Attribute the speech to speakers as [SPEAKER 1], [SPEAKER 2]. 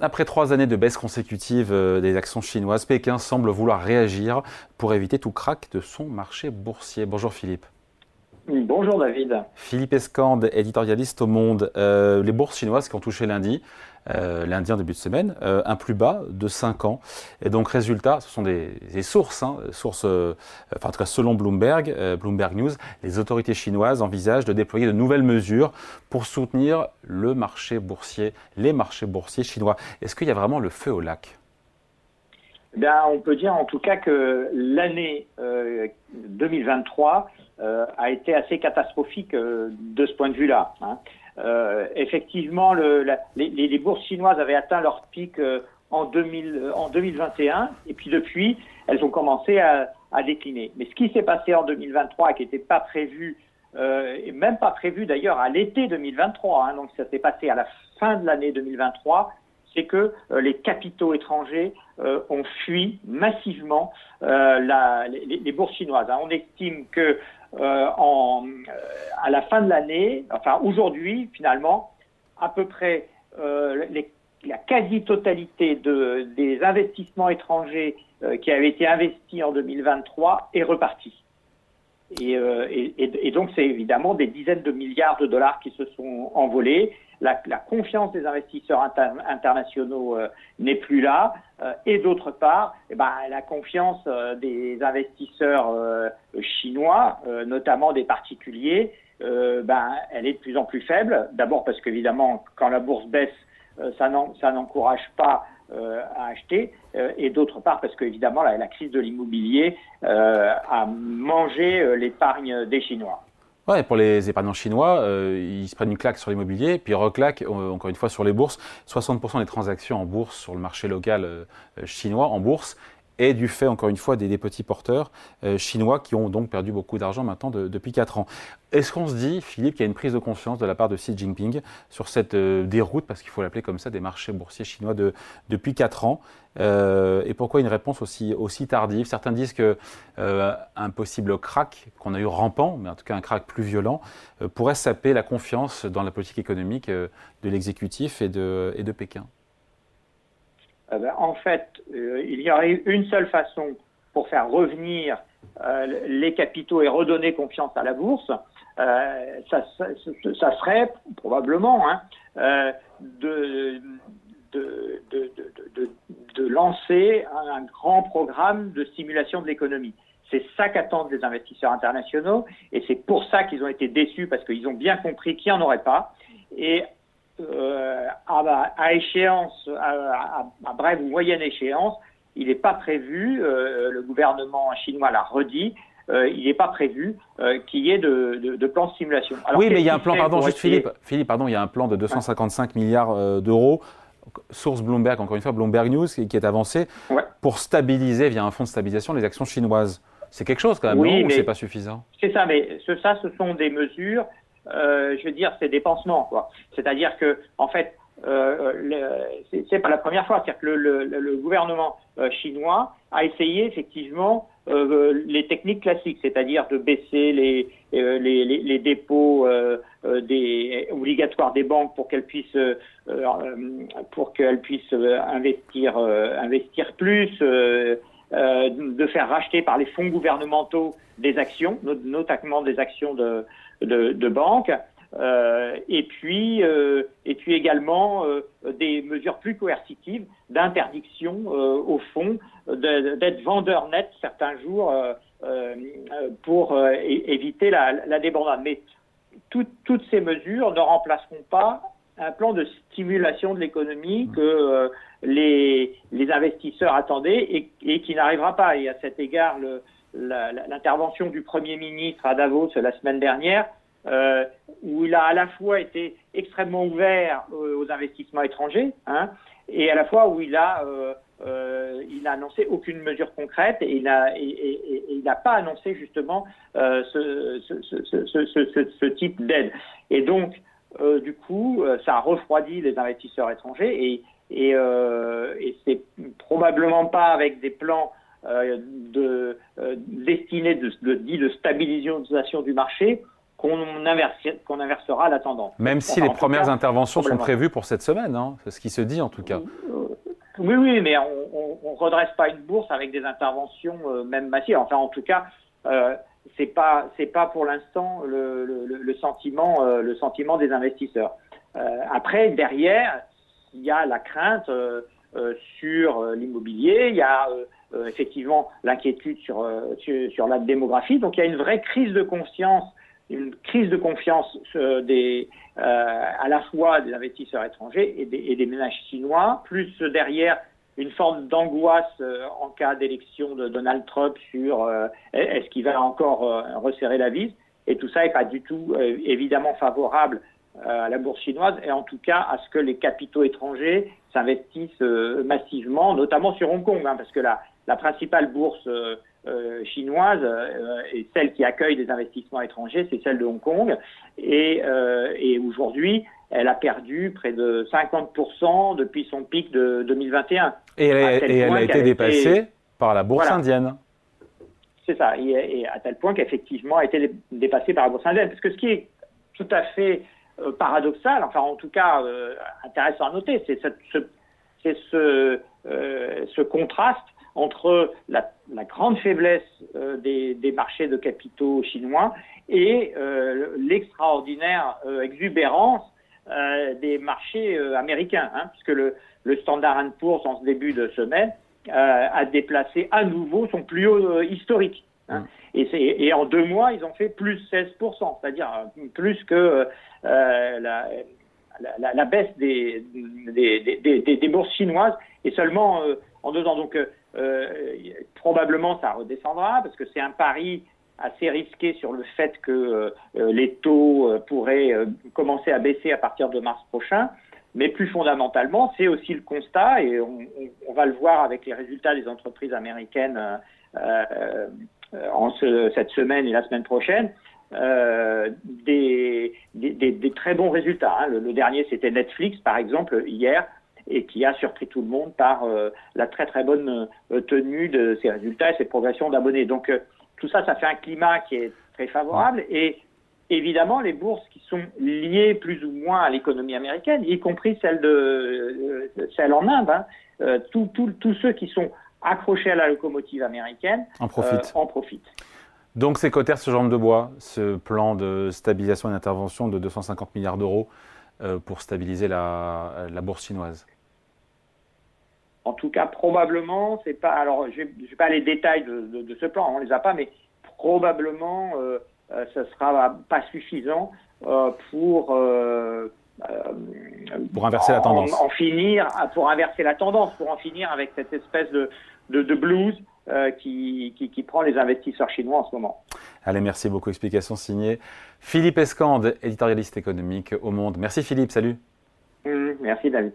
[SPEAKER 1] Après trois années de baisse consécutive euh, des actions chinoises, Pékin semble vouloir réagir pour éviter tout crack de son marché boursier. Bonjour Philippe.
[SPEAKER 2] Bonjour David.
[SPEAKER 1] Philippe Escande, éditorialiste au Monde. Euh, les bourses chinoises qui ont touché lundi, euh, lundi en début de semaine, euh, un plus bas de 5 ans. Et donc résultat, ce sont des, sources, hein, sources enfin, en tout cas selon Bloomberg, Bloomberg News, les autorités chinoises envisagent de déployer de nouvelles mesures pour soutenir le marché boursier, les marchés boursiers chinois. Est-ce qu'il y a vraiment le feu au lac?
[SPEAKER 2] Eh on peut dire en tout cas que l'année 2023 euh, a été assez catastrophique euh, de ce point de vue-là. Hein. Euh, effectivement, le, les, les, bourses chinoises avaient atteint leur pic en, 2000, en 2021 et puis depuis, elles ont commencé à, à décliner. Mais ce qui s'est passé en 2023 qui n'était pas prévu euh, et même pas prévu d'ailleurs à l'été 2023, hein, donc ça s'est passé à la fin de l'année 2023, c'est que euh, les capitaux étrangers euh, ont fui massivement la, les, les, bourses chinoises. Hein. On estime que euh, en, euh, à la fin de l'année, enfin aujourd'hui finalement, à peu près euh, la quasi-totalité de, des investissements étrangers qui avaient été investis en 2023 est reparti. Et, et, et, donc c'est évidemment des dizaines de milliards de dollars qui se sont envolés la, la, confiance des investisseurs internationaux euh, n'est plus là, euh, et d'autre part, eh ben, la confiance euh, des investisseurs chinois, notamment des particuliers, ben, elle est de plus en plus faible. D'abord parce qu'évidemment, quand la bourse baisse, ça n'encourage pas à acheter, et d'autre part parce qu'évidemment, la, la, crise de l'immobilier a mangé l'épargne des Chinois.
[SPEAKER 1] Ouais, pour les épargnants chinois, euh, ils se prennent une claque sur l'immobilier, puis reclaquent euh, encore une fois sur les bourses. 60% des transactions en bourse sur le marché local euh, chinois en bourse et du fait, encore une fois, des, petits porteurs euh, chinois qui ont donc perdu beaucoup d'argent maintenant depuis 4 ans. Est-ce qu'on se dit, Philippe, qu'il y a une prise de conscience de la part de Xi Jinping sur cette euh, déroute, parce qu'il faut l'appeler comme ça, des marchés boursiers chinois de, depuis 4 ans euh, Et pourquoi une réponse aussi, aussi tardive? Certains disent qu'un un possible crack qu'on a eu rampant, mais en tout cas un crack plus violent, pourrait saper la confiance dans la politique économique de l'exécutif et de, et de Pékin.
[SPEAKER 2] Euh, ben, en fait, euh, il y aurait une seule façon pour faire revenir euh, les capitaux et redonner confiance à la bourse, ça, ça, serait probablement hein, de, lancer un, grand programme de stimulation de l'économie. C'est ça qu'attendent les investisseurs internationaux et c'est pour ça qu'ils ont été déçus parce qu'ils ont bien compris qu'il n'y en aurait pas. Euh, à, échéance, à, brève ou moyenne échéance, il n'est pas prévu, euh, le gouvernement chinois l'a redit, euh, il n'est pas prévu qu'il y ait de, plan de stimulation.
[SPEAKER 1] oui, mais il y a un plan, pardon, juste Philippe, Philippe, pardon, il y a un plan de 255 milliards d'euros, source Bloomberg, encore une fois, Bloomberg News, qui, est avancé, pour stabiliser via un fonds de stabilisation les actions chinoises. C'est quelque chose quand même, oui, non, ou c'est pas suffisant?
[SPEAKER 2] C'est ça, mais ça, ce sont des mesures euh, je veux dire, c'est des pansements. C'est-à-dire que, en fait, euh, c'est pas la première fois. C'est-à-dire que le, le, gouvernement euh, chinois a essayé effectivement euh, les techniques classiques, c'est-à-dire de baisser les, euh, les, les, les, dépôts euh, des, obligatoires des banques pour qu'elles puissent pour qu'elles puissent investir investir plus. De faire racheter par les fonds gouvernementaux des actions, notamment des actions de, banques, euh, et puis euh, et puis également euh, des mesures plus coercitives d'interdiction euh, au fond d'être vendeur net certains jours euh, pour éviter la, la débandade. Mais toutes ces mesures ne remplaceront pas un plan de stimulation de l'économie que les, les investisseurs attendaient et, et qui n'arrivera pas. Et à cet égard, l'intervention du Premier ministre à Davos la semaine dernière euh, où il a à la fois été extrêmement ouvert euh, aux investissements étrangers, hein, et à la fois où il a, euh, euh il a annoncé aucune mesure concrète et il n'a et, pas annoncé justement euh, ce, ce, ce, ce, type d'aide. Et donc, du coup, ça a refroidi les investisseurs étrangers et, et, et c'est probablement pas avec des plans de, destinés de, de, de stabilisation du marché qu'on inversera la tendance.
[SPEAKER 1] Même si les premières interventions sont prévues pour cette semaine, hein, c'est ce qui se dit en tout cas.
[SPEAKER 2] Oui, oui, mais on ne redresse pas une bourse avec des interventions euh, même massives. Enfin, en tout cas, euh, c'est pas c'est pas pour l'instant le, le, sentiment euh, le sentiment des investisseurs. Euh, après, derrière, il y a la crainte sur l'immobilier, il y a effectivement l'inquiétude sur, sur, la démographie. Donc, il y a une vraie crise de confiance une crise de confiance des, euh, à la fois des investisseurs étrangers et des, ménages chinois, plus derrière une forme d'angoisse euh, en cas d'élection de Donald Trump sur euh, est-ce qu'il va encore resserrer la vis? Et tout ça n'est pas du tout évidemment favorable à la bourse chinoise et en tout cas à ce que les capitaux étrangers s'investissent massivement, notamment sur Hong Kong, hein, parce que la, la principale bourse euh, chinoise euh, et celle qui accueille des investissements étrangers, c'est celle de Hong Kong. Et, euh, et aujourd'hui, elle a perdu près de 50% depuis son pic de 2021.
[SPEAKER 1] Et elle, a été dépassée par la bourse indienne.
[SPEAKER 2] C'est ça, et, à tel point qu'effectivement, elle a été dépassée par la bourse indienne. Parce que ce qui est tout à fait paradoxal, enfin en tout cas intéressant à noter, c'est ce, ce, ce contraste entre la, grande faiblesse euh, des, marchés de capitaux chinois et euh, l'extraordinaire euh, des marchés américains, hein, puisque le, Standard Poor's en ce début de semaine a déplacé à nouveau son plus haut historique. Hein. Et, en deux mois, ils ont fait plus 16%, c'est-à-dire plus que la, baisse des, des, bourses chinoises, et seulement en deux ans. Donc, euh, probablement, ça redescendra parce que c'est un pari assez risqué sur le fait que euh, les taux euh, pourraient commencer à baisser à partir de mars prochain. Mais plus fondamentalement, c'est aussi le constat, et on, va le voir avec les résultats des entreprises américaines en cette semaine et la semaine prochaine, des, très bons résultats. Hein. le, dernier, c'était Netflix, par exemple, hier, et qui a surpris tout le monde par euh, la très très bonne euh, tenue de ses résultats et ses progressions d'abonnés. Donc euh, tout ça, ça fait un climat qui est très favorable et évidemment les bourses qui sont liées plus ou moins à l'économie américaine, y compris celle de celle en Inde, hein, tous ceux qui sont accrochés à la locomotive américaine
[SPEAKER 1] en profitent.
[SPEAKER 2] en profitent.
[SPEAKER 1] Donc c'est Cotter ce jambe de bois, ce plan de stabilisation et d'intervention de 250 milliards d'euros pour stabiliser la, la bourse chinoise.
[SPEAKER 2] En tout cas, probablement, c'est pas. Alors, je n'ai pas les détails de, ce plan, on les a pas, mais probablement, euh, euh ce sera pas suffisant euh, pour. Euh,
[SPEAKER 1] pour inverser la tendance.
[SPEAKER 2] En, finir, pour inverser la tendance, pour en finir avec cette espèce de, de, blues qui, qui, prend les investisseurs chinois en ce moment.
[SPEAKER 1] Allez, merci beaucoup. Explication signée Philippe Escande, éditorialiste économique au Monde. Merci Philippe, salut.
[SPEAKER 2] Mmh, merci David.